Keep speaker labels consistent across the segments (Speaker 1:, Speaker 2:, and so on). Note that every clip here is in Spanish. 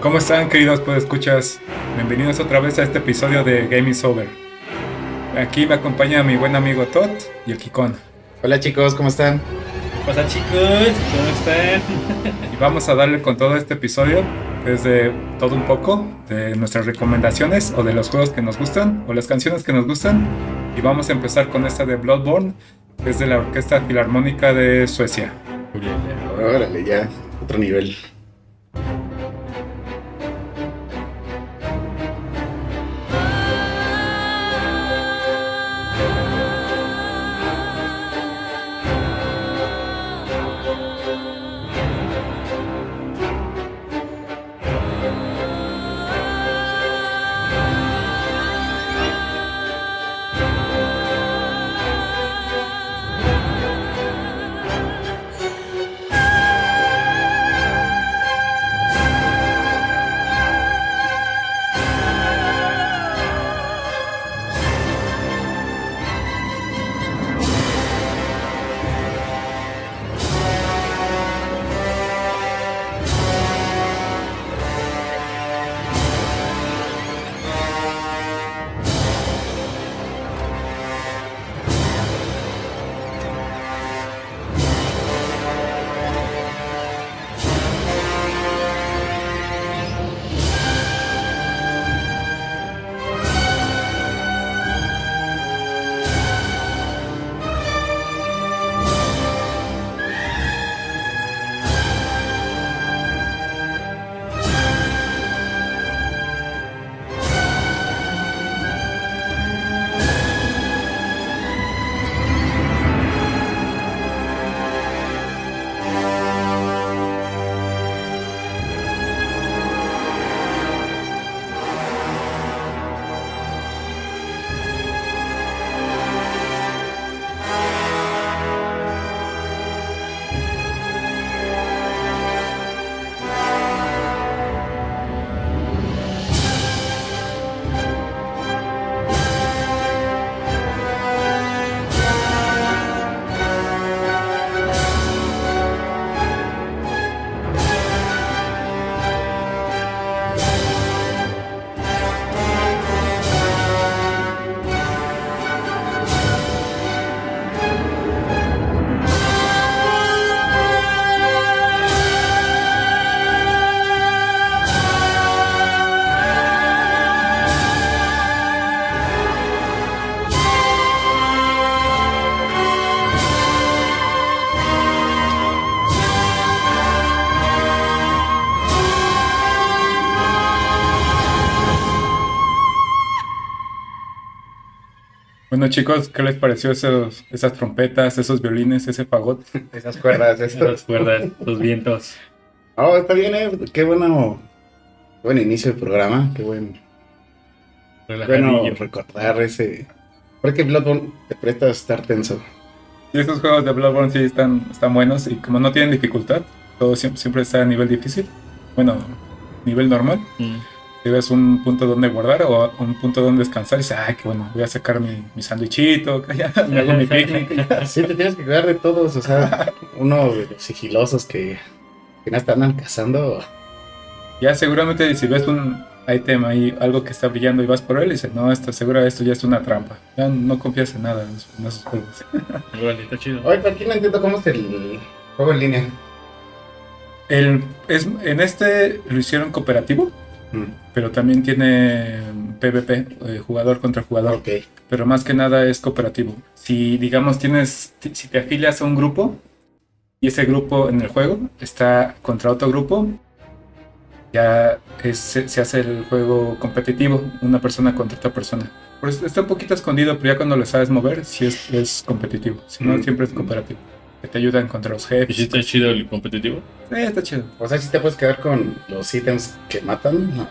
Speaker 1: ¿Cómo están, queridos escuchas? Bienvenidos otra vez a este episodio de Game is Over. Aquí me acompaña mi buen amigo Todd y el Kikon.
Speaker 2: Hola chicos, ¿cómo están?
Speaker 3: Hola chicos, ¿cómo están?
Speaker 1: Y vamos a darle con todo este episodio desde todo un poco de nuestras recomendaciones o de los juegos que nos gustan o las canciones que nos gustan. Y vamos a empezar con esta de Bloodborne, que es de la Orquesta Filarmónica de Suecia.
Speaker 2: Órale, ya, otro nivel.
Speaker 1: Bueno chicos, ¿qué les pareció esos, esas trompetas, esos violines, ese fagot?
Speaker 2: Esas cuerdas, eso.
Speaker 3: Las cuerdas, los vientos.
Speaker 2: Oh, está bien, eh. Qué bueno. Buen inicio del programa. Qué buen. Bueno, recordar ese. Porque Bloodborne te presta a estar tenso.
Speaker 1: Y estos juegos de Bloodborne sí están, están buenos y como no tienen dificultad, todo siempre, siempre está a nivel difícil. Bueno, nivel normal.
Speaker 3: Mm.
Speaker 1: Tienes un punto donde guardar o un punto donde descansar y dices, ay, qué bueno, voy a sacar mi, mi sándwichito, ya me hago mi picnic.
Speaker 2: Sí, te tienes que cuidar de todos. O sea, uno de los sigilosos que, que no están cazando.
Speaker 1: Ya seguramente si ves un ítem ahí, algo que está brillando y vas por él y dices, no, está segura esto ya es una trampa. Ya no confías en nada en esos- juegos.
Speaker 3: Órale, está chido.
Speaker 2: Oye, aquí no entiendo cómo es el juego en línea.
Speaker 1: El, es, en este lo hicieron cooperativo,
Speaker 2: Mm,
Speaker 1: pero también tiene PvP, eh, jugador contra jugador. Pero más que nada es cooperativo. Si, digamos, tienes, ti- si te afilias a un grupo y ese grupo en el juego está contra otro grupo, ya es- se, se hace el juego competitivo, una persona contra otra persona. Por eso está un poquito escondido, pero ya cuando lo sabes mover, sí es, es competitivo. Si no,
Speaker 2: Mm.
Speaker 1: siempre es cooperativo. Que te ayudan contra los
Speaker 3: ¿Y
Speaker 1: jefes.
Speaker 3: si está chido el competitivo?
Speaker 1: Sí, está chido.
Speaker 2: O sea, si te puedes quedar con los ítems que matan. No.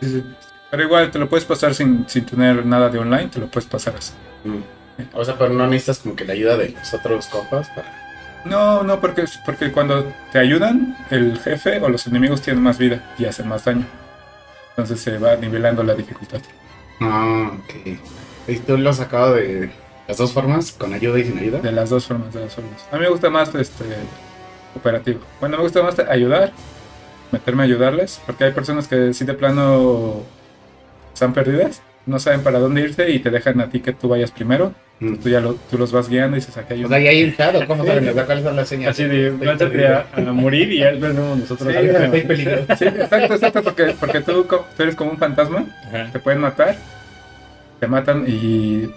Speaker 1: Sí, sí. Pero igual te lo puedes pasar sin, sin tener nada de online, te lo puedes pasar así.
Speaker 2: Mm. O sea, pero no necesitas como que la ayuda de los otros compas para.
Speaker 1: No, no, porque, porque cuando te ayudan, el jefe o los enemigos tienen más vida y hacen más daño. Entonces se va nivelando la dificultad.
Speaker 2: Ah, ok. ¿Y tú lo has sacado de las dos formas? ¿Con ayuda y sin ayuda?
Speaker 1: De las dos formas, de las formas. A mí me gusta más este cooperativo. Bueno, me gusta más ayudar. meterme a ayudarles, porque hay personas que sí de plano están perdidas, no saben para dónde irse y te dejan a ti que tú vayas primero.
Speaker 2: Mm.
Speaker 1: Tú ya lo, tú los vas guiando y dices, aquí hay
Speaker 2: O sea, ya hay un chat, ¿o ¿cómo saben cuáles son las señas?
Speaker 3: Así de, lánzate a, a morir y ya vemos nosotros.
Speaker 2: Sí, estoy.
Speaker 1: Sí, exacto, exacto, porque, porque tú, tú eres como un fantasma,
Speaker 3: Ajá.
Speaker 1: te pueden matar, te matan y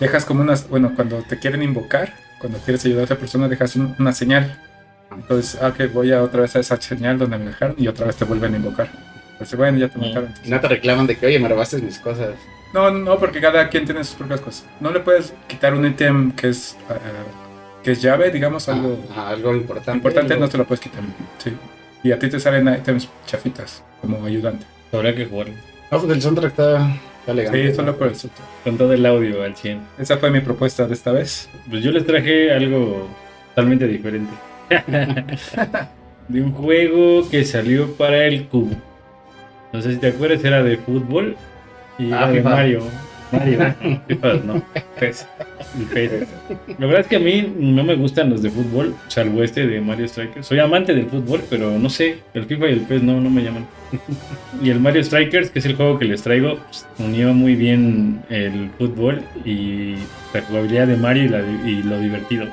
Speaker 1: dejas como unas, bueno, cuando te quieren invocar, cuando quieres ayudar a esa persona, dejas un- una señal. Entonces, ah, ok, voy a otra vez a esa señal donde me dejaron y otra vez te vuelven a invocar. Pues bueno, ya te mataron.
Speaker 2: Y no te reclaman de que, oye, me robaste mis cosas.
Speaker 1: No, no, porque cada quien tiene sus propias cosas. No le puedes quitar un ítem que es ah, que es llave, digamos, algo
Speaker 2: Ah, algo importante.
Speaker 1: importante,
Speaker 2: algo-
Speaker 1: no te lo puedes quitar. Sí. Y a ti te salen ítems chafitas como ayudante.
Speaker 3: Habrá que jugarlo.
Speaker 2: No, pues el soundtrack está.
Speaker 1: Sí, solo por el.
Speaker 3: Con todo el audio al 100.
Speaker 1: Esa fue mi propuesta de esta vez.
Speaker 3: Pues yo les traje algo totalmente diferente. de un juego que salió para el cubo. No sé si te acuerdas, era de fútbol y
Speaker 2: Ah,
Speaker 3: era de. Mario. Mario, FIFA no. PES. El PES. La verdad es que a mí no me gustan los de fútbol, salvo este de Mario Strikers. Soy amante del fútbol, pero no sé, el FIFA y el PES no, no me llaman. Y el Mario Strikers, que es el juego que les traigo, pues, unió muy bien el fútbol y la jugabilidad de Mario y, la- y lo divertido.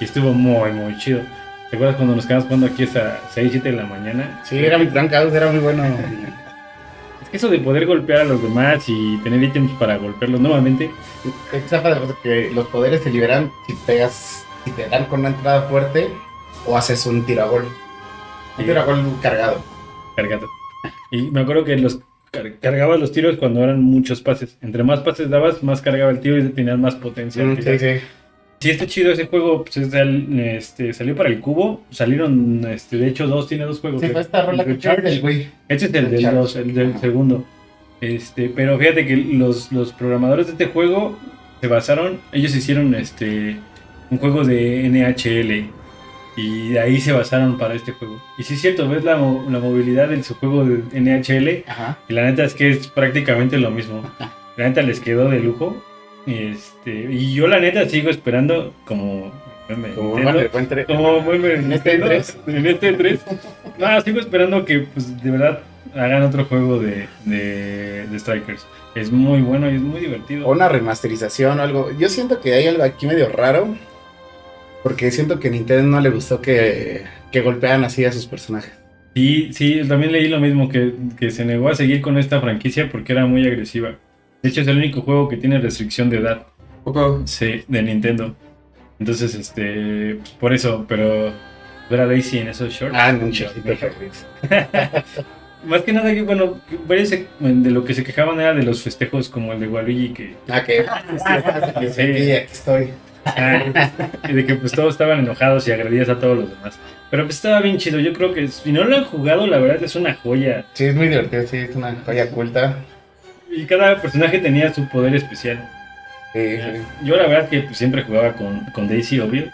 Speaker 3: Y estuvo muy, muy chido. ¿Te acuerdas cuando nos quedamos jugando aquí hasta 6, 7 de la mañana?
Speaker 2: Sí, era muy trancados, era muy bueno.
Speaker 3: Es que eso de poder golpear a los demás y tener ítems para golpearlos nuevamente,
Speaker 2: padre porque los poderes se liberan si pegas, si te dan con una entrada fuerte o haces un tiro a gol. Un
Speaker 3: Sí.
Speaker 2: tiro a gol cargado.
Speaker 3: cargado. Y me acuerdo que los car- cargabas los tiros cuando eran muchos pases. Entre más pases dabas, más cargaba el tiro y tenías más potencia.
Speaker 2: Mm, sí, sí.
Speaker 3: Sí, está chido ese juego. Pues, es del- este, salió para el cubo. Salieron, este, de hecho, dos, tiene dos juegos.
Speaker 2: Sí,
Speaker 3: El-
Speaker 2: fue esta rola que del güey.
Speaker 3: Este es el
Speaker 2: El
Speaker 3: del
Speaker 2: Charge.
Speaker 3: dos, el del segundo. Este, pero fíjate que los, los programadores de este juego se basaron, ellos hicieron este un juego de NHL y de ahí se basaron para este juego. Y sí es cierto, ves la, la movilidad de su juego de NHL
Speaker 2: Ajá.
Speaker 3: y la neta es que es prácticamente lo mismo. La neta les quedó de lujo. Este, y yo la neta sigo esperando como meme,
Speaker 2: Como
Speaker 3: Nintendo,
Speaker 2: encuentre.
Speaker 3: como meme
Speaker 2: En este
Speaker 3: Nintendo,
Speaker 2: tres.
Speaker 3: En este 3. No, sigo esperando que pues, de verdad hagan otro juego de, de, de Strikers. Es muy bueno y es muy divertido.
Speaker 2: O una remasterización o algo. Yo siento que hay algo aquí medio raro. Porque siento que a Nintendo no le gustó que, que golpearan así a sus personajes.
Speaker 3: Sí, sí, también leí lo mismo, que, que se negó a seguir con esta franquicia porque era muy agresiva. De hecho, es el único juego que tiene restricción de edad.
Speaker 1: poco
Speaker 3: Sí, de Nintendo. Entonces, este, pues, por eso, pero ver a Daisy en esos shorts.
Speaker 2: Ah,
Speaker 3: me- Más que nada, que, bueno, varios de lo que se quejaban era de los festejos como el de Waluigi, que,
Speaker 2: Ah, que. Sí,
Speaker 3: Sí.
Speaker 2: aquí, estoy.
Speaker 3: ah, y de que pues todos estaban enojados y agredías a todos los demás. Pero pues estaba bien chido, yo creo que si no lo han jugado, la verdad es una joya.
Speaker 2: Sí, es muy divertido, sí, es una joya oculta.
Speaker 3: Y cada personaje tenía su poder especial.
Speaker 2: Sí, sí.
Speaker 3: Yo la verdad que pues, siempre jugaba con, con Daisy, obvio.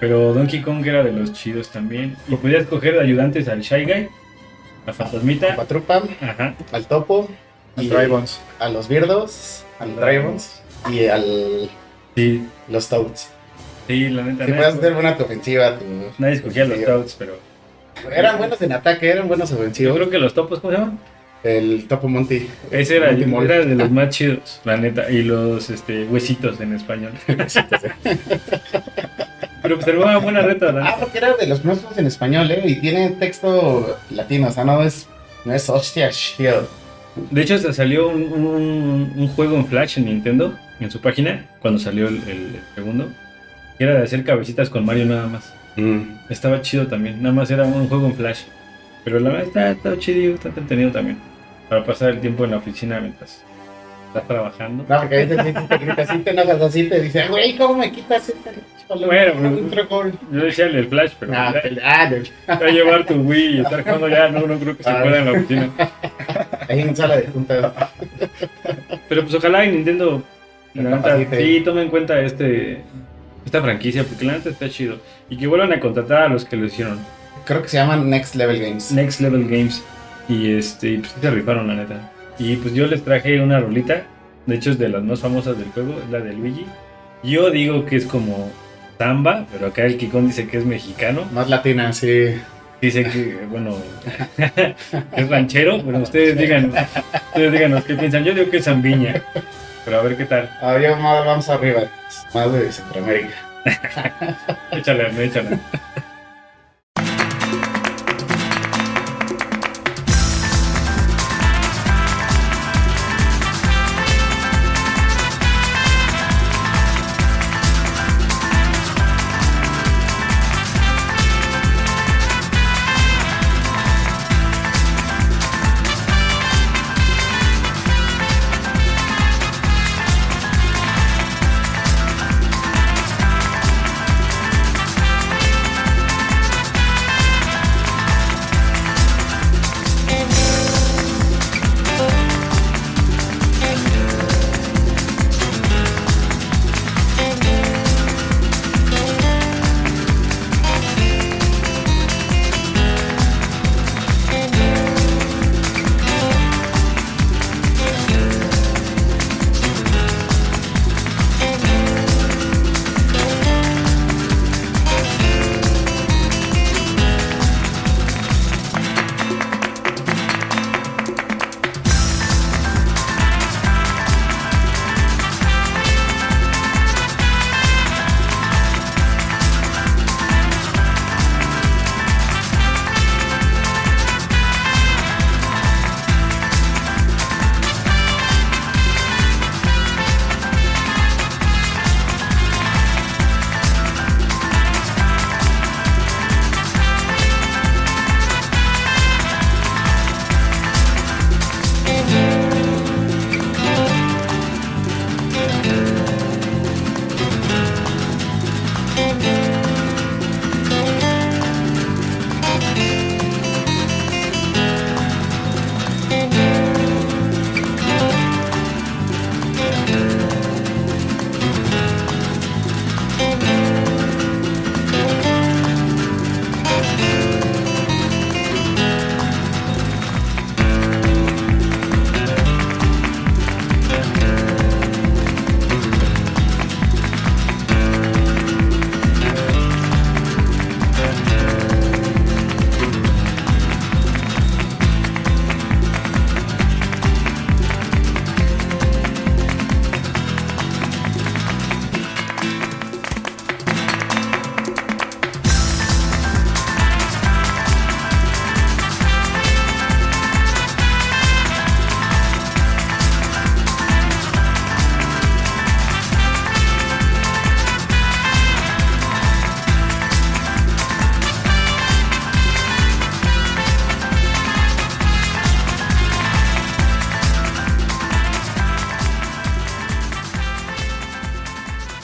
Speaker 3: Pero Donkey Kong era de los chidos también. Y podías coger de ayudantes al Shy Guy, a Fantasmita.
Speaker 2: Patrupan,
Speaker 3: Ajá.
Speaker 2: al topo, y
Speaker 1: Drybons.
Speaker 2: a los Birdos, al Drybons y al
Speaker 3: Sí,
Speaker 2: los Toads.
Speaker 3: sí, la neta.
Speaker 2: Si puedes hacer buena tu ofensiva, tu...
Speaker 3: nadie escogía los Toads, pero.
Speaker 2: Eran buenos en ataque, eran buenos
Speaker 3: Yo
Speaker 2: ofensivos.
Speaker 3: creo que los topos, ¿cómo se llaman?
Speaker 2: El Topo Monty.
Speaker 3: Ese era,
Speaker 2: Monty Mall.
Speaker 3: era de los más chidos, la neta. Y los este, huesitos en español. Pero pues era una buena reta, la
Speaker 2: Ah, porque era de los nuestros en español, ¿eh? Y tiene texto latino, o sea, no es, no es hostia, shield.
Speaker 3: De hecho, hasta salió un, un- un juego en Flash en Nintendo, en su página, cuando salió el, el segundo. Que era de hacer cabecitas con Mario nada más. Estaba chido también, nada más era un juego en Flash. Pero la verdad está, está chido, está entretenido también. Para pasar el tiempo en la oficina mientras estás trabajando.
Speaker 2: No, porque a veces te grita así, te enojas así, te dice, "Ah, güey, ¿cómo me quitas este cholo?
Speaker 3: Bueno, pero-
Speaker 2: Un trocol".
Speaker 3: Yo decía el del Flash, pero
Speaker 2: Ah,
Speaker 3: ya,
Speaker 2: te- ah, de-
Speaker 3: ya llevar tu Wii y estar jugando ya, no, no creo que se
Speaker 2: Ah.
Speaker 3: pueda en la oficina.
Speaker 2: ahí en sala de juntas.
Speaker 3: Pero pues ojalá y Nintendo sí tome en cuenta este esta franquicia porque la neta está chido y que vuelvan a contratar a los que lo hicieron
Speaker 2: Creo que se llaman Next Level Games.
Speaker 3: Next Level Games y este pues se rifaron la neta y pues yo les traje una rolita de hecho es de las más famosas del juego es la de Luigi yo digo que es como samba pero acá el Kikón dice que es mexicano
Speaker 2: Más latina, sí.
Speaker 3: Dice que, bueno, es ranchero, pero ustedes digan, ustedes díganos qué piensan. Yo digo que es Zambiña, pero a ver qué tal.
Speaker 2: Yo más vamos arriba, más de Centroamérica.
Speaker 3: Échale, échale.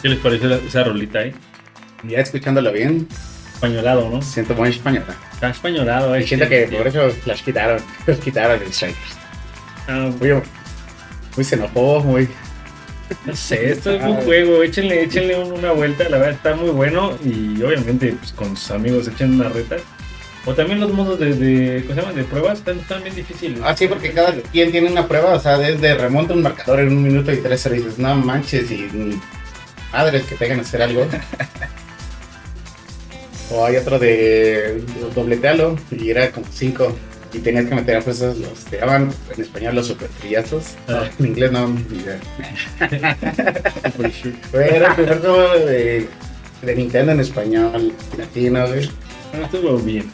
Speaker 3: ¿Qué les pareció esa rolita, eh?
Speaker 2: Ya escuchándolo bien,
Speaker 3: Españolado, ¿no?
Speaker 2: siento muy española.
Speaker 3: Está españolado, eh.
Speaker 2: Y siento que por eso las quitaron, las quitaron el Strikers.
Speaker 3: Ah,
Speaker 2: Muy, muy xenófobo, muy...
Speaker 3: No sé, esto es un juego, échenle, échenle un- una vuelta, la verdad está muy bueno y obviamente pues, con sus amigos echen una reta. O también los modos de, de, ¿cómo se llama? de pruebas están, están bien difíciles.
Speaker 2: Ah, sí, porque cada quien tiene una prueba, o sea, desde remonta un marcador en un minuto y tres dices, no manches, y madres que te hagan hacer algo. o hay otro de dobletealo y era como cinco y tenías que meter a fuerzas los, se llaman en español los super trillazos.
Speaker 3: Ah.
Speaker 2: En inglés no, ni idea. Era el primer juego de, de Nintendo en español, latino, güey.
Speaker 3: Ah, estuvo bien.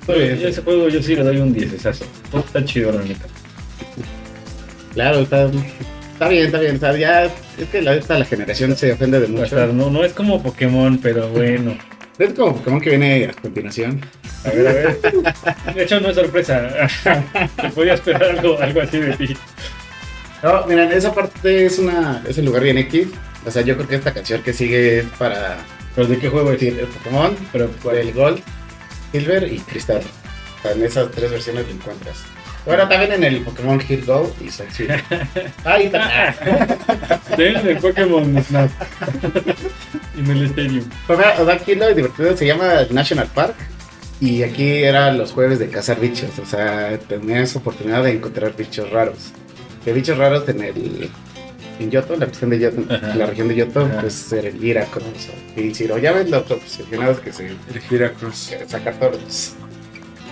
Speaker 2: Estuvo bien.
Speaker 3: Yo ese juego yo sí le doy un 10 esazo. Está chido la neta.
Speaker 2: Claro, está, está bien, está bien. O sea, ya es que la, esta, la generación se ofende de
Speaker 3: O
Speaker 2: mucho.
Speaker 3: sea, no, no es como Pokémon, pero bueno.
Speaker 2: Es como Pokémon que viene a continuación.
Speaker 3: A ver, a ver. De hecho, no es sorpresa. Se podía esperar algo, algo así de ti.
Speaker 2: No, miren, esa parte es una es un lugar bien X. O sea, yo creo que esta canción que sigue es para
Speaker 3: ¿Pero de qué juego es?
Speaker 2: decir el Pokémon,
Speaker 3: Pero,
Speaker 2: por el Gold, Silver y Cristal. O sea, en esas tres versiones lo encuentras. Bueno, también en el Pokémon Hit Go y Silver. Ahí está.
Speaker 3: en el Pokémon Snap. en el Stadium.
Speaker 2: Pues o sea, aquí lo divertido se llama National Park. Y aquí eran los jueves de cazar bichos. O sea, tenías oportunidad de encontrar bichos raros. De bichos raros en el. En Yoto, la región de Yoto,
Speaker 3: Ajá.
Speaker 2: la región de Yoto,
Speaker 3: Ajá.
Speaker 2: pues era el Iracruz. Y si lo ya ves los obsesionados que se
Speaker 1: El Giracross.
Speaker 2: que sacar todos los,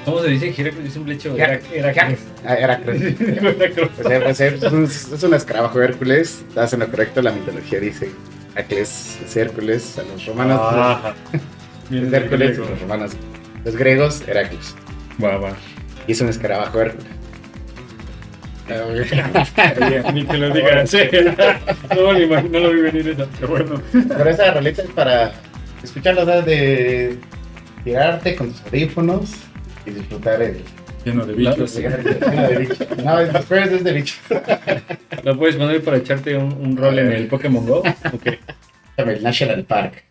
Speaker 3: ¿Cómo se dice? Heracles es un blecho.
Speaker 2: Herac-
Speaker 3: Heracles.
Speaker 2: Ah, Heracles. Es, un, es un escarabajo Hércules. Estás en lo correcto, la mitología dice. Heracles es Hércules, a los romanos.
Speaker 3: Ajá.
Speaker 2: es Hércules, y los romanos. Los griegos, Heracles.
Speaker 3: Va, va.
Speaker 2: Y es un escarabajo Hércules.
Speaker 3: Ni que lo diga. Sí. No, lo vi venir esa. Pero bueno.
Speaker 2: Pero esa rolita es para escuchar las horas de tirarte con tus audífonos y disfrutar el.
Speaker 1: Lleno de bichos.
Speaker 2: de bicho. No, es- es de bicho.
Speaker 3: ¿Lo puedes poner para echarte un, un rol en el Pokémon Go? Ok.
Speaker 2: El National Park.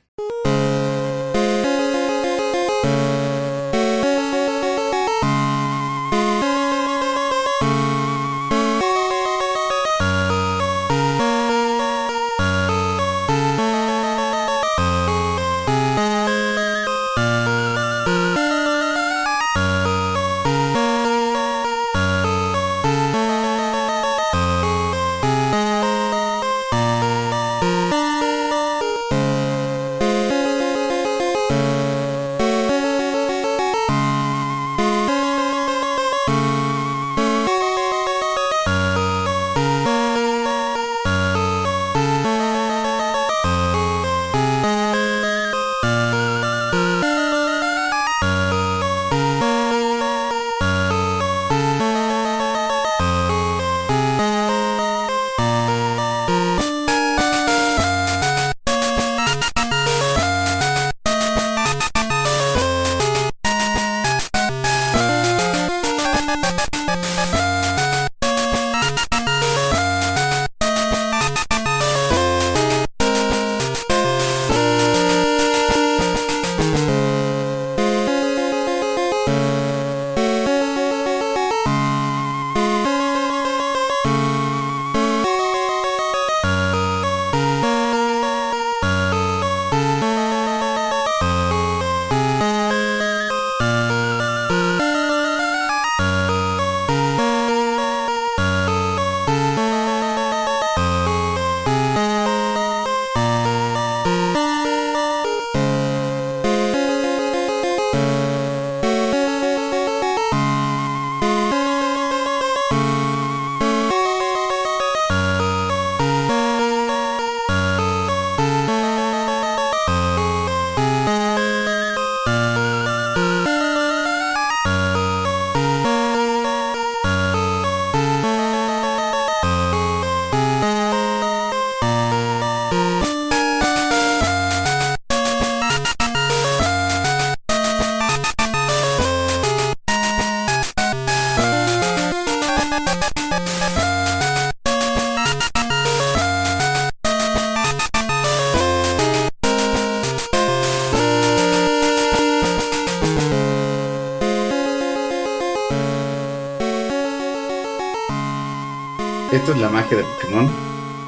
Speaker 2: Esto es la magia de Pokémon,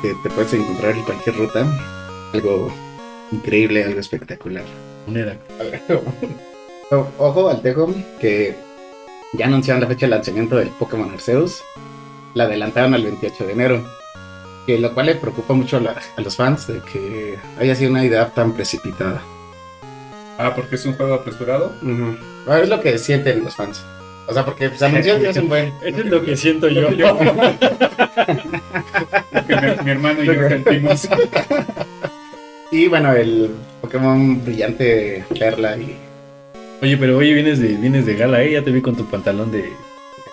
Speaker 2: que te puedes encontrar en cualquier ruta. Algo increíble, algo espectacular.
Speaker 3: Un Heracles.
Speaker 2: O- Ojo al tejo que ya anunciaron la fecha de lanzamiento del Pokémon Arceus. La adelantaron al 28 de enero. Que lo cual le preocupa mucho a, la- a los fans de que haya sido una idea tan precipitada.
Speaker 1: Ah, porque es un juego apresurado.
Speaker 2: Ujú. Bueno, es lo que sienten los fans. O sea, porque se anunció ya hace un buen.
Speaker 3: Eso es lo que siento yo.
Speaker 1: Lo que mi, mi hermano y yo sentimos.
Speaker 2: Y bueno, el Pokémon brillante Perla y
Speaker 3: Oye, pero oye, vienes de, vienes de gala, ¿eh? Ya te vi con tu pantalón de...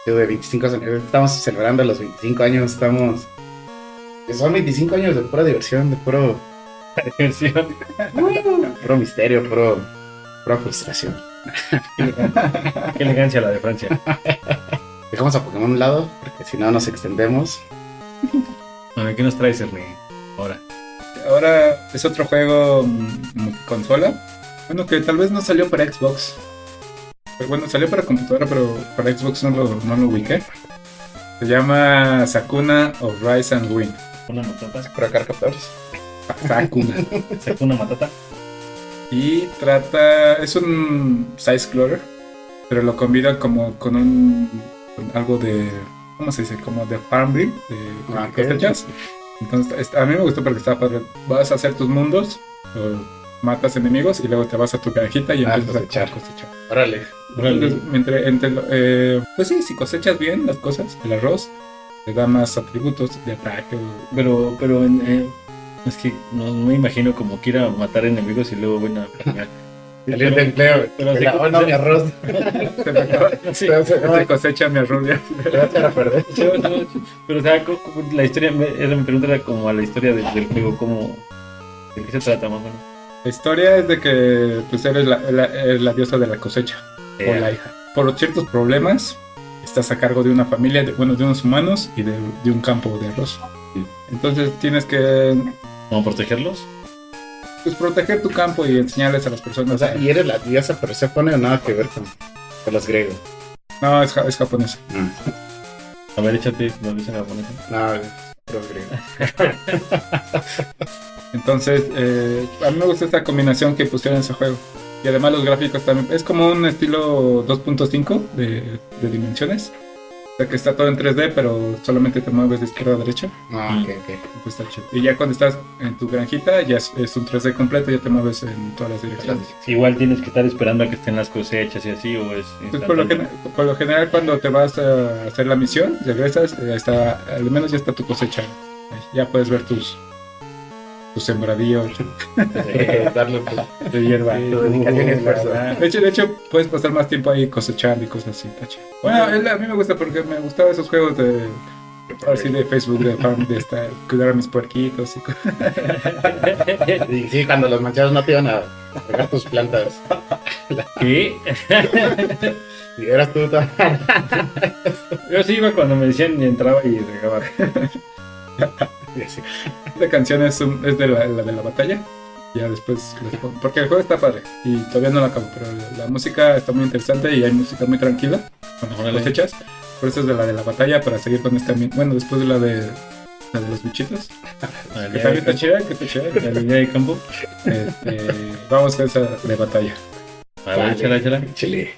Speaker 2: De 25 años. Estamos celebrando los 25 años. Estamos. Son 25 años de pura diversión, de puro,
Speaker 3: diversión.
Speaker 2: puro misterio, puro, pura frustración.
Speaker 3: Qué elegancia la de Francia.
Speaker 2: Dejamos a Pokémon a un lado, porque si no nos extendemos.
Speaker 3: Bueno, ¿qué nos traes, Ernie? Ahora.
Speaker 1: Ahora es otro juego mm, multiconsola. Bueno, que tal vez no salió para Xbox. Pero bueno, salió para computadora, pero para Xbox no lo, no lo ubiqué. Se llama Sakuna of Rise and Wind.
Speaker 3: Una matata.
Speaker 2: Sakura Captors.
Speaker 1: Sakuna.
Speaker 3: Sacó una matata.
Speaker 1: Y trata. Es un side-scroller, pero lo combina como con un. con algo de. ¿Cómo se dice? Como de farming, de
Speaker 2: Ah,
Speaker 1: cosechas. Entonces, a mí me gustó porque estaba padre. Vas a hacer tus mundos, matas enemigos y luego te vas a tu granjita y
Speaker 2: Ah,
Speaker 1: empiezas
Speaker 2: cosechar.
Speaker 1: a cosechar.
Speaker 2: Órale.
Speaker 1: Entonces, entre, entre eh, pues sí, si cosechas bien las cosas, el arroz, te da más atributos de ataque.
Speaker 3: Pero, pero en, eh, es que no me imagino como que ir a matar enemigos y luego farmear.
Speaker 2: Salir de empleo.
Speaker 3: pero
Speaker 2: no, mi arroz.
Speaker 1: Se me acaba-
Speaker 3: Sí.
Speaker 2: Se
Speaker 1: se cosecha mi arroz.
Speaker 3: No, Pero, o sea, la historia, me, esa mi pregunta era como a la historia del, del juego, ¿cómo, ¿de qué se trata más o menos?
Speaker 1: La historia es de que pues eres la, la- eres la diosa de la cosecha o
Speaker 3: Eh,
Speaker 1: la hija. Por ciertos problemas, estás a cargo de una familia, de, bueno, de unos humanos y de, de un campo de arroz.
Speaker 3: Sí.
Speaker 1: Entonces tienes que
Speaker 3: ¿Cómo protegerlos?
Speaker 1: pues, proteger tu campo y enseñarles a las
Speaker 2: O
Speaker 1: personas.
Speaker 2: sea, y eres la diosa, pero se pone nada que ver con, con los griegos.
Speaker 1: No, es, ja- es japonés.
Speaker 3: A ver, échate la diosa japonesa.
Speaker 2: No, es puro griego.
Speaker 1: Entonces, eh, a mí me gusta esta combinación que pusieron en ese juego. Y además los gráficos también. Es como un estilo 2.5 de, de dimensiones. Sea que está todo en 3D, pero solamente te mueves de izquierda a derecha.
Speaker 2: Ah, ok, ok.
Speaker 1: Entonces está chido. Y ya cuando estás en tu granjita, ya es, es un 3D completo, ya te mueves en todas las direcciones.
Speaker 3: Igual tienes que estar esperando a que estén las cosechas y así, o es.
Speaker 1: Pues por, lo
Speaker 3: instantáneo?
Speaker 1: gen- por lo general, cuando te vas a hacer la misión, regresas, eh, está, al menos ya está tu cosecha. Ya puedes ver tus,
Speaker 2: Eh, darle pues,
Speaker 1: de hierba.
Speaker 2: tu dedicación y esfuerzo.
Speaker 1: De hecho, de hecho, puedes pasar más tiempo ahí cosechando y cosas así. Bueno, él- a mí me gusta porque me gustaban esos juegos de así de Facebook, de, farm, de estar, cuidar a mis puerquitos y cosas.
Speaker 2: Y sí, cuando los manchados no te iban a pegar tus plantas.
Speaker 3: ¿Qué?
Speaker 2: Y eras tú
Speaker 3: Yo sí iba cuando me decían y entraba y regaba.
Speaker 1: La canción es, un- es de la, la de la batalla. Ya después les pongo- Porque el juego está padre y todavía no lo acabo, pero la, la música está muy interesante y hay música muy tranquila cuando
Speaker 3: Órale.
Speaker 1: cosechas. Por eso es de la de la batalla para seguir con este ambiente. Bueno, después de la de, la de los bichitos. Que también está chida, que está chida.
Speaker 3: La línea de campo.
Speaker 1: Este, vamos con esa de batalla.
Speaker 2: Vale. Chile.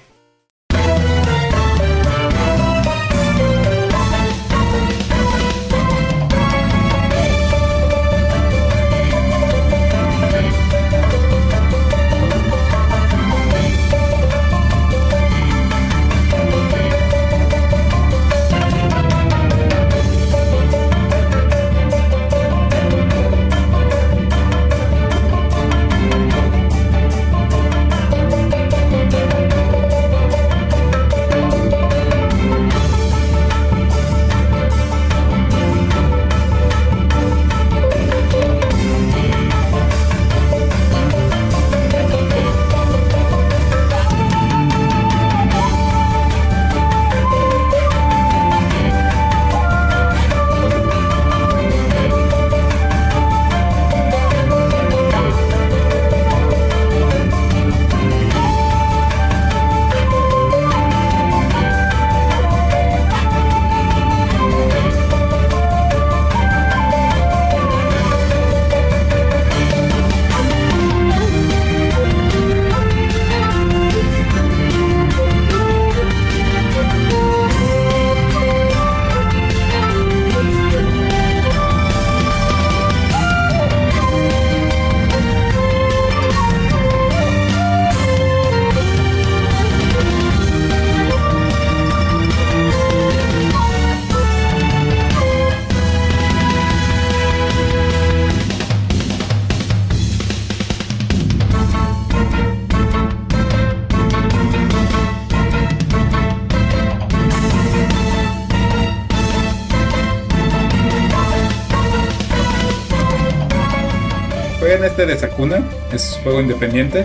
Speaker 1: Jueguen este de Sakuna, es juego independiente.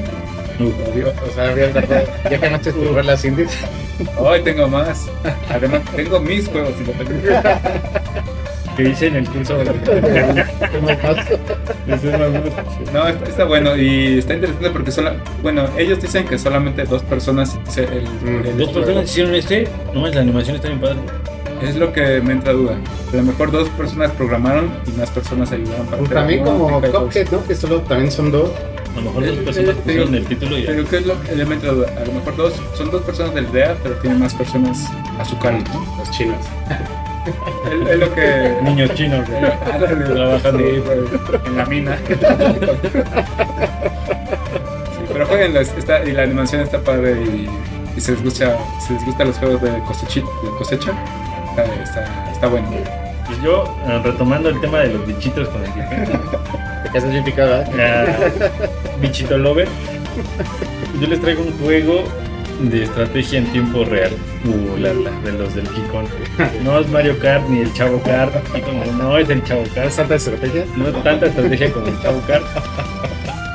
Speaker 2: O sea, bien, ¿verdad? ya ganaste tu rol las indies.
Speaker 1: Hoy tengo más. Además, tengo mis juegos independientes.
Speaker 3: Que hice en el curso de
Speaker 1: No, está, está bueno y está interesante porque sola, bueno, ellos dicen que solamente dos personas se- el-
Speaker 2: Mm.
Speaker 1: el
Speaker 3: Dos personas hicieron este. No, la animación está bien padre.
Speaker 1: Es lo que me entra duda. A lo mejor dos personas programaron y más personas ayudaron para
Speaker 2: Pues también como. Cuphead, ¿no? Que solo también son dos.
Speaker 3: A lo mejor dos
Speaker 1: Eh,
Speaker 3: personas
Speaker 1: eh,
Speaker 3: pusieron el título y ya.
Speaker 1: Pero ¿qué es lo que me entra duda? A lo mejor dos, son dos personas del DEA, pero tienen más personas a su cargo. ¿no?
Speaker 2: Los chinos.
Speaker 1: Es, lo que...
Speaker 3: Niño chino que trabajando.
Speaker 1: En la mina. Sí, pero jueguenlo, está, y la animación está padre y y se les gusta, si les gustan los juegos de cosecha, de cosecha está, está, está bueno.
Speaker 3: Pues yo, eh, retomando el tema de los bichitos con el jefe,
Speaker 2: Te casas bien picado, ¿eh?
Speaker 3: eh, bichito lover, yo les traigo un juego de estrategia en tiempo real. Uh, la, la, de los del Kikon. No es Mario Kart ni el Chavo Kart, como no es el Chavo Kart.
Speaker 2: ¿Es tanta estrategia?
Speaker 3: No es tanta estrategia como el Chavo Kart.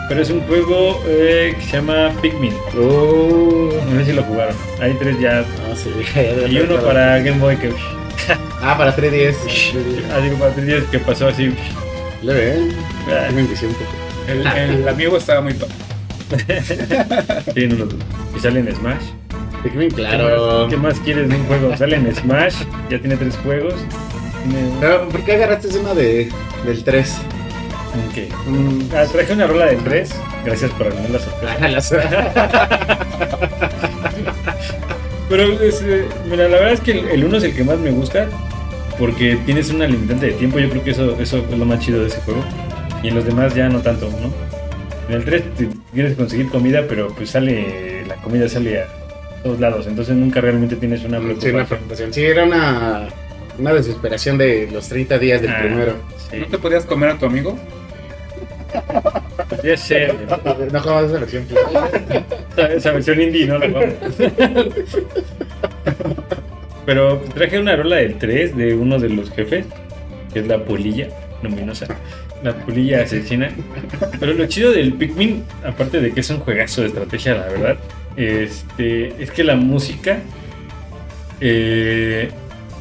Speaker 3: Pero es un juego eh, que se llama Pikmin.
Speaker 2: Uh,
Speaker 3: No sé si lo jugaron. Hay tres ya.
Speaker 2: ah, sí.
Speaker 3: Y uno para Game Boy que.
Speaker 2: Ah, para 3DS.
Speaker 3: Ah, digo, para tres días que pasó así.
Speaker 2: Le ve,
Speaker 3: Ah.
Speaker 1: El, el amigo estaba muy padre.
Speaker 3: sí, no lo- y sale en Smash.
Speaker 2: Pikmin,
Speaker 3: ¿Qué
Speaker 2: claro.
Speaker 3: más, qué más quieres de un juego? Sale en Smash, ya tiene tres juegos. Tiene-
Speaker 2: Pero, ¿por qué agarraste uno de, del 3?
Speaker 3: ¿Qué?
Speaker 2: Mm.
Speaker 3: Ah, traje una rola de tres. Gracias por arruinar la sorpresa.
Speaker 2: Ah.
Speaker 3: Pero es, eh, mira, la verdad es que el 1 es el que más me gusta porque tienes una limitante de tiempo. Yo creo que eso, eso es lo más chido de ese juego. Y en los demás ya no tanto, ¿no? En el 3 te- quieres conseguir comida, pero pues sale, la comida sale a todos lados. Entonces nunca realmente tienes una
Speaker 2: Sí, una
Speaker 3: preocupación.
Speaker 2: preocupación. Sí, era una, una desesperación de los 30 días del
Speaker 3: Ah,
Speaker 2: primero.
Speaker 3: Sí.
Speaker 1: ¿No te podías comer a tu amigo?
Speaker 3: Ya sé,
Speaker 2: No jugabas esa versión.
Speaker 3: esa, esa versión indie no. Pero traje una rola del 3 de uno de los jefes, que es la polilla luminosa. La polilla asesina. Pero lo chido del Pikmin, aparte de que es un juegazo de estrategia, la verdad, este, es que la música eh,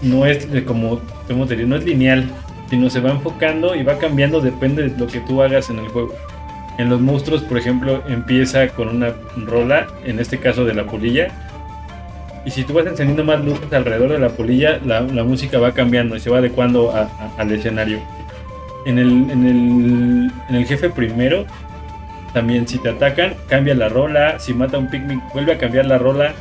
Speaker 3: no es como, no es lineal, sino se va enfocando y va cambiando, depende de lo que tú hagas en el juego. En los monstruos, por ejemplo, empieza con una rola, en este caso de la polilla, y si tú vas encendiendo más luces alrededor de la polilla, la, música va cambiando y se va adecuando a- al escenario. En el, en, el, en el jefe primero, también si te atacan, cambia la rola. Si mata un Pikmin, vuelve a cambiar la rola.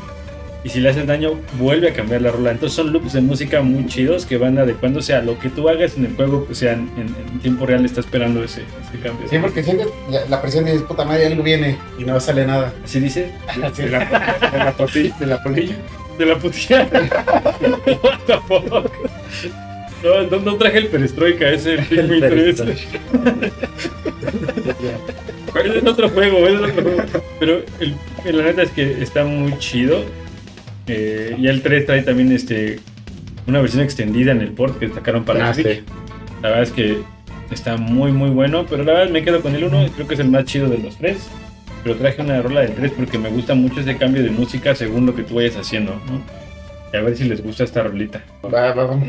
Speaker 3: Y si le haces daño, vuelve a cambiar la rola. Entonces son loops de música muy chidos que van adecuándose a lo que tú hagas en el juego, o sea, en, en tiempo real está esperando ese, ese cambio.
Speaker 2: Sí, porque sientes la, presión dices, puta madre, algo viene y no sale nada.
Speaker 3: ¿Así dice?
Speaker 1: De la, de la poti- de la polilla.
Speaker 3: De la putilla. What the fuck? No, no, no traje el perestroika, ese el Pikmin 3. Ese es otro juego, es otro juego. Pero el, la neta es que está muy chido. Eh, y el 3 trae también este una versión extendida en el port que sacaron para
Speaker 2: Ah,
Speaker 3: Switch.
Speaker 2: sí.
Speaker 3: La verdad es que está muy muy bueno, pero la verdad me quedo con el 1, creo que es el más chido de los tres. Pero traje una rola del 3 porque me gusta mucho ese cambio de música según lo que tú vayas haciendo, ¿no? Y a ver si les gusta esta rolita.
Speaker 2: Va, va, va.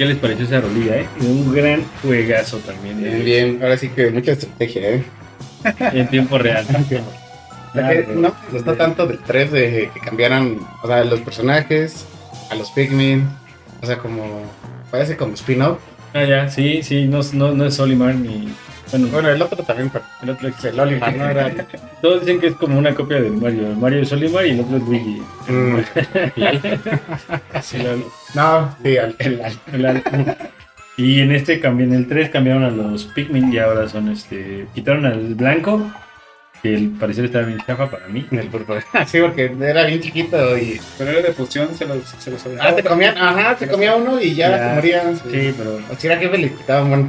Speaker 3: ¿Qué les pareció esa rolilla, eh? Un gran juegazo también.
Speaker 2: Bien,
Speaker 3: eh,
Speaker 2: bien. Ahora sí que mucha estrategia, ¿eh?
Speaker 3: En tiempo real.
Speaker 2: La que no me gustó tanto del 3 de que cambiaran, o sea, los personajes, a los Pikmin, o sea, como, parece como spin-off.
Speaker 3: Ah, ya, sí, sí, no, no, no es Solimar ni. Bueno,
Speaker 2: Bueno, el otro también, pero
Speaker 3: el otro es
Speaker 2: el Olimar no era...
Speaker 3: Todos dicen que es como una copia del Mario. El Mario es Solimar y el otro es Luigi.
Speaker 2: Mm, no, sí, al- el,
Speaker 3: el y en este cambian el 3 cambiaron a los Pikmin y ahora son este. Quitaron al blanco, que al parecer estaba bien chafa para mí.
Speaker 2: el púrpura. Sí, porque era bien chiquito y...
Speaker 1: Pero era de fusión, se los, se los
Speaker 2: Ah, se comían, ajá, se comía uno y ya,
Speaker 3: Ya.
Speaker 2: se morían.
Speaker 3: Sí, pero
Speaker 2: Así era que me le quitaban, bueno.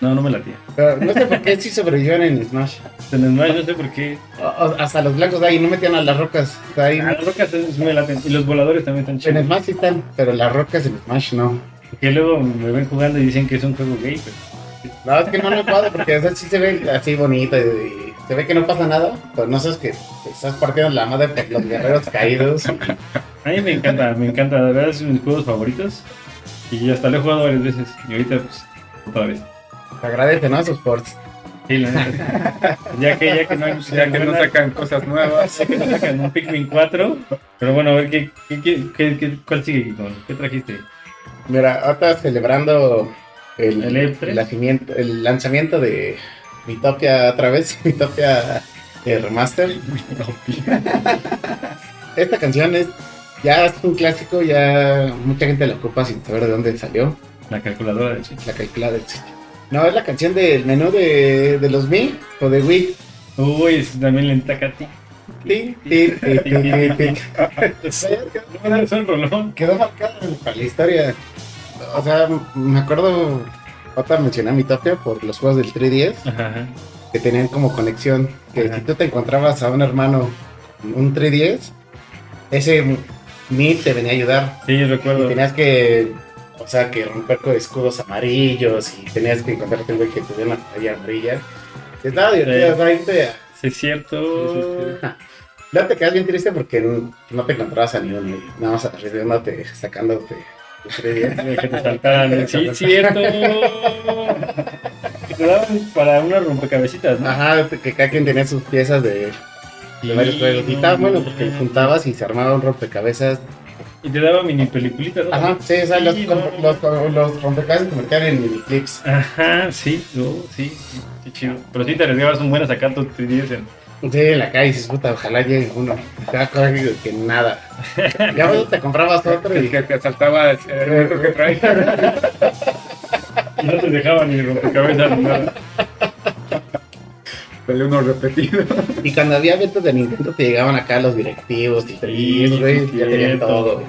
Speaker 3: No, no me latía.
Speaker 2: Pero no sé por qué sí sobrevivieron en Smash.
Speaker 3: En Smash no sé por qué.
Speaker 2: O- o- hasta los blancos de ahí no metían a las rocas. Ahí,
Speaker 3: Ah, las rocas es- me laten. Y los voladores también están
Speaker 2: en
Speaker 3: chidos.
Speaker 2: Smash sí están, pero las rocas en Smash no.
Speaker 3: Que luego me ven jugando y dicen que es un juego gay, pero.
Speaker 2: No, es que no lo puedo porque o sea, sí se ve así bonito y, y se ve que no pasa nada. Pero no sabes que estás partiendo la madre por los guerreros caídos.
Speaker 3: A mí me encanta, me encanta, de verdad es uno de mis juegos favoritos. Y hasta lo he jugado varias veces. Y ahorita, pues, otra vez.
Speaker 2: Se agradece, ¿no? Sus ports.
Speaker 3: Sí, ya que, ya que no hay.
Speaker 1: Ya que no sacan cosas nuevas.
Speaker 3: Ya que no sacan un Pikmin 4. Pero bueno, a ver, ¿qué, qué, qué, qué- qué- cuál sigue, Kiko? ¿Qué trajiste?
Speaker 2: Mira, ahorita celebrando el,
Speaker 3: ¿El E3?
Speaker 2: el nacimiento- el lanzamiento de Mitopia otra vez, Mitopia eh, Remaster. Esta canción es ya es un clásico, ya mucha gente la ocupa sin saber de dónde salió,
Speaker 3: La calculadora de Switch.
Speaker 2: la calculada. No, es la canción del menú de, de los Mi o de Wii.
Speaker 3: Uy, ese también le entaca.
Speaker 2: Quedó marcada para la historia. O sea, me acuerdo, otra mencioné a Mitopia por los juegos del 3DS.
Speaker 3: Ajá,
Speaker 2: que tenían como conexión. Que
Speaker 3: Ajá.
Speaker 2: si tú te encontrabas a un hermano un 310, ese Meet te venía a ayudar.
Speaker 3: Sí,
Speaker 2: Y
Speaker 3: recuerdo.
Speaker 2: tenías que, o sea, que romper con escudos amarillos y tenías que encontrarte un güey que tuviera una pantalla amarilla. Estaba divertido,
Speaker 3: Sí.
Speaker 2: o sea, irte a-
Speaker 3: Sí, es cierto.
Speaker 2: Luego te quedas bien triste porque no te encontrabas a ni uno, y nada más arriesgándote, sacándote el 310.
Speaker 3: Que te saltaran. Sí, es cierto. Que te daban para unas rompecabecitas, ¿no?
Speaker 2: Ajá, que cada quien tenía sus piezas de, de varios juegos. Y estaba bueno porque juntabas y se armaba un rompecabezas
Speaker 3: Y te daba mini peliculitas, ¿no?
Speaker 2: Ajá, sí, o sea, los,
Speaker 3: Sí,
Speaker 2: com-
Speaker 3: no.
Speaker 2: los, los rompecabezas se convertían en miniclips.
Speaker 3: Ajá, sí, no, sí, sí, qué chido. Pero sí te arriesgabas un buen a sacar tu 3DS en...
Speaker 2: Sí, en la calle dices, puta, ojalá llegue uno. Te que, que nada. Ya luego te comprabas otro y...
Speaker 1: que te saltaba el otro que trae.
Speaker 3: Y no te dejaban ni rompecabezas ni nada.
Speaker 1: Uno repetido.
Speaker 2: Y cuando había eventos de Nintendo te llegaban acá los directivos y, güeyes ya tenían todo.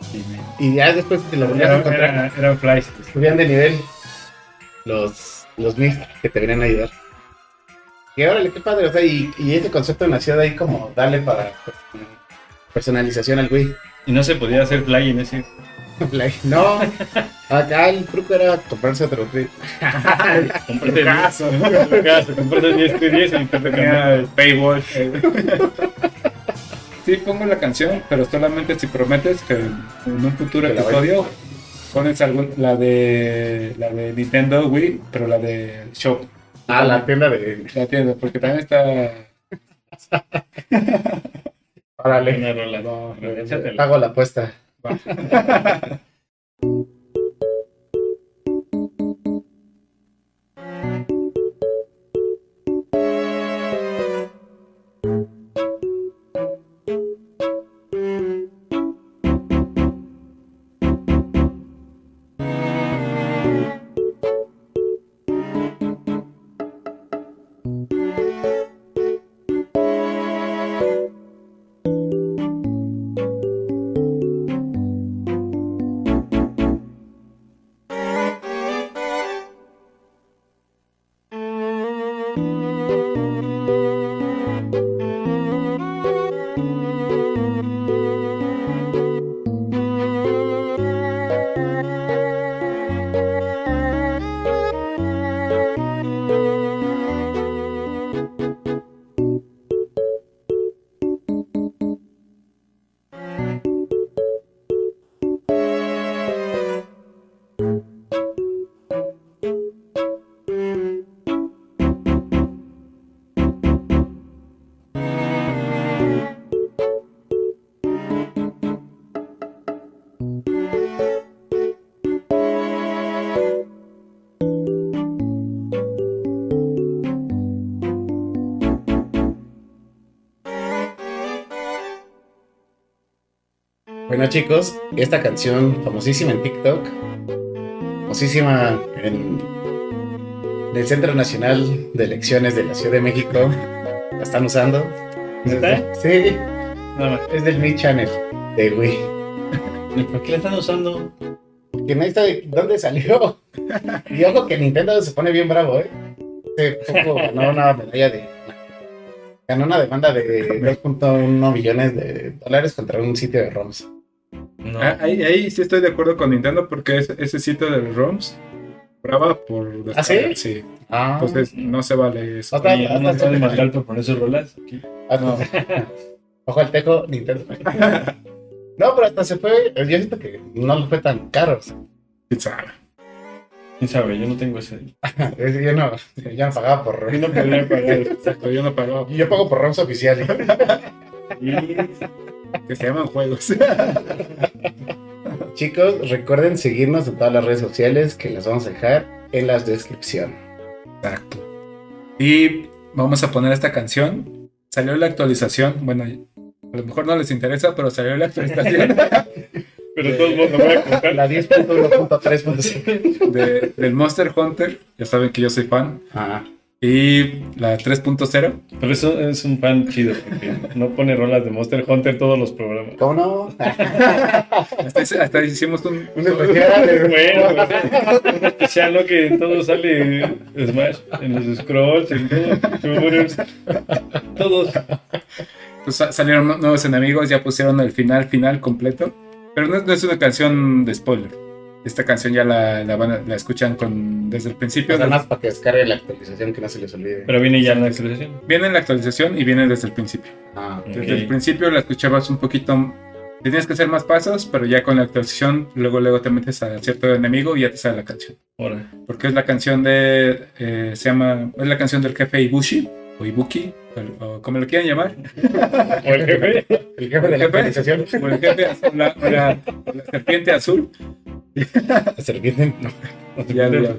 Speaker 3: Sí, me-
Speaker 2: Y ya después te lo volvías a encontrar.
Speaker 3: era, eran flies.
Speaker 2: Subían de nivel los, los mix que te venían a ayudar. Y órale, qué padre, o sea, y, y ese concepto nació de ahí como darle para personalización al Wii.
Speaker 3: Y no se podía hacer fly en ese.
Speaker 2: No, acá el truco era comprarse otro Wii.
Speaker 3: Comprate el
Speaker 1: caso.
Speaker 3: Comprate el 10 3DS y te
Speaker 1: el paywall. Sí, pongo la canción, pero solamente si prometes que en un futuro episodio pones algún, la de la de Nintendo Wii, pero la de Shop.
Speaker 2: Ah, la tienda de.
Speaker 1: La tienda, porque también está.
Speaker 2: Órale. Pago la apuesta. Bye. Bueno chicos, esta canción famosísima en TikTok, famosísima en el Centro Nacional de Elecciones de la Ciudad de México, la están usando.
Speaker 3: ¿Neta?
Speaker 2: Sí, es del Mi Channel de Wii.
Speaker 3: ¿Y ¿Por qué la están usando?
Speaker 2: Que no sabe dónde salió. Y ojo que Nintendo se pone bien bravo, ¿eh? Hace poco ganó una medalla de. Ganó una demanda de 2.1 millones de dólares contra un sitio de ROMs.
Speaker 3: No.
Speaker 1: Ah, ahí, ahí sí estoy de acuerdo con Nintendo porque ese, ese sitio de ROMs brava por
Speaker 2: ¿Ah, sí? Ah,
Speaker 1: Entonces no se vale eso.
Speaker 2: Otra-
Speaker 3: Y no sale más alto por esos rolas. Aquí.
Speaker 2: hasta- Ojo al tejo, Nintendo. No, pero hasta se fue. Yo siento que no fue tan caro.
Speaker 1: ¿Quién sabe?
Speaker 3: ¿Quién sabe? Yo no tengo ese.
Speaker 2: Es- Yo no, yo no pagaba por
Speaker 3: Yo no pagar.
Speaker 1: Exacto, yo no pago.
Speaker 2: Yo pago por ROMs oficiales.
Speaker 1: Que se llaman juegos.
Speaker 2: Chicos, recuerden seguirnos en todas las redes sociales que las vamos a dejar en la descripción.
Speaker 1: Exacto. Y vamos a poner esta canción. Salió la actualización. Bueno, a lo mejor no les interesa, pero salió la actualización
Speaker 3: Pero de todos modos me voy a contar.
Speaker 2: La 10.1.3.5.
Speaker 1: de- del Monster Hunter. Ya saben que yo soy fan.
Speaker 2: Ah,
Speaker 1: Y la 3.0.
Speaker 3: Pero eso es un fan chido, porque no pone rolas de Monster Hunter todos los programas.
Speaker 2: ¿cómo no?
Speaker 1: Hasta, hasta hicimos un.
Speaker 2: Un especial de-
Speaker 3: Bueno, pues, un especial, ¿no? Que en todo sale Smash, en los scrolls, en todo, todos.
Speaker 1: Pues sa- salieron nu- nuevos enemigos, ya pusieron el final final completo. Pero no, no es una canción de spoiler. Esta canción ya la, la, van a- la escuchan con, desde el principio.
Speaker 2: Nada más para que descargue la actualización que no se les olvide.
Speaker 3: Pero viene ya en la actualización.
Speaker 1: Viene en la actualización y viene desde el principio.
Speaker 2: Ah.
Speaker 1: Desde el principio la escuchabas un poquito. Tenías que hacer más pasos, pero ya con la actualización, luego luego te metes a cierto enemigo y ya te sale la canción. Porque es la canción de. eh, se llama. Es la canción del jefe Ibushi, o Ibuki, o, como lo quieran llamar.
Speaker 3: O el jefe.
Speaker 2: el jefe de la actualización.
Speaker 1: O el jefe azul, la, o la- o la serpiente azul.
Speaker 2: La serpiente. no.
Speaker 3: No se
Speaker 1: Ya, ya.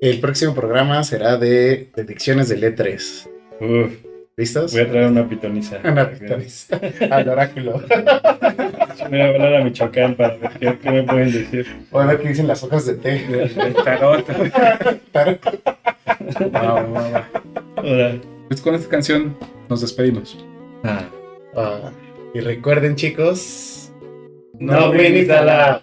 Speaker 2: El próximo programa será de predicciones del E3.
Speaker 3: Uf,
Speaker 2: ¿Listos?
Speaker 3: voy a traer una pitoniza.
Speaker 2: Una pitoniza. Al oráculo.
Speaker 3: Voy a hablar a Michoacán para ver qué, qué me pueden decir.
Speaker 2: Voy a ver qué dicen las hojas de té.
Speaker 1: Del tarot.
Speaker 3: Ahora.
Speaker 1: Pues con esta canción nos despedimos.
Speaker 3: Ah.
Speaker 2: Ah, y recuerden, chicos. No viniste a la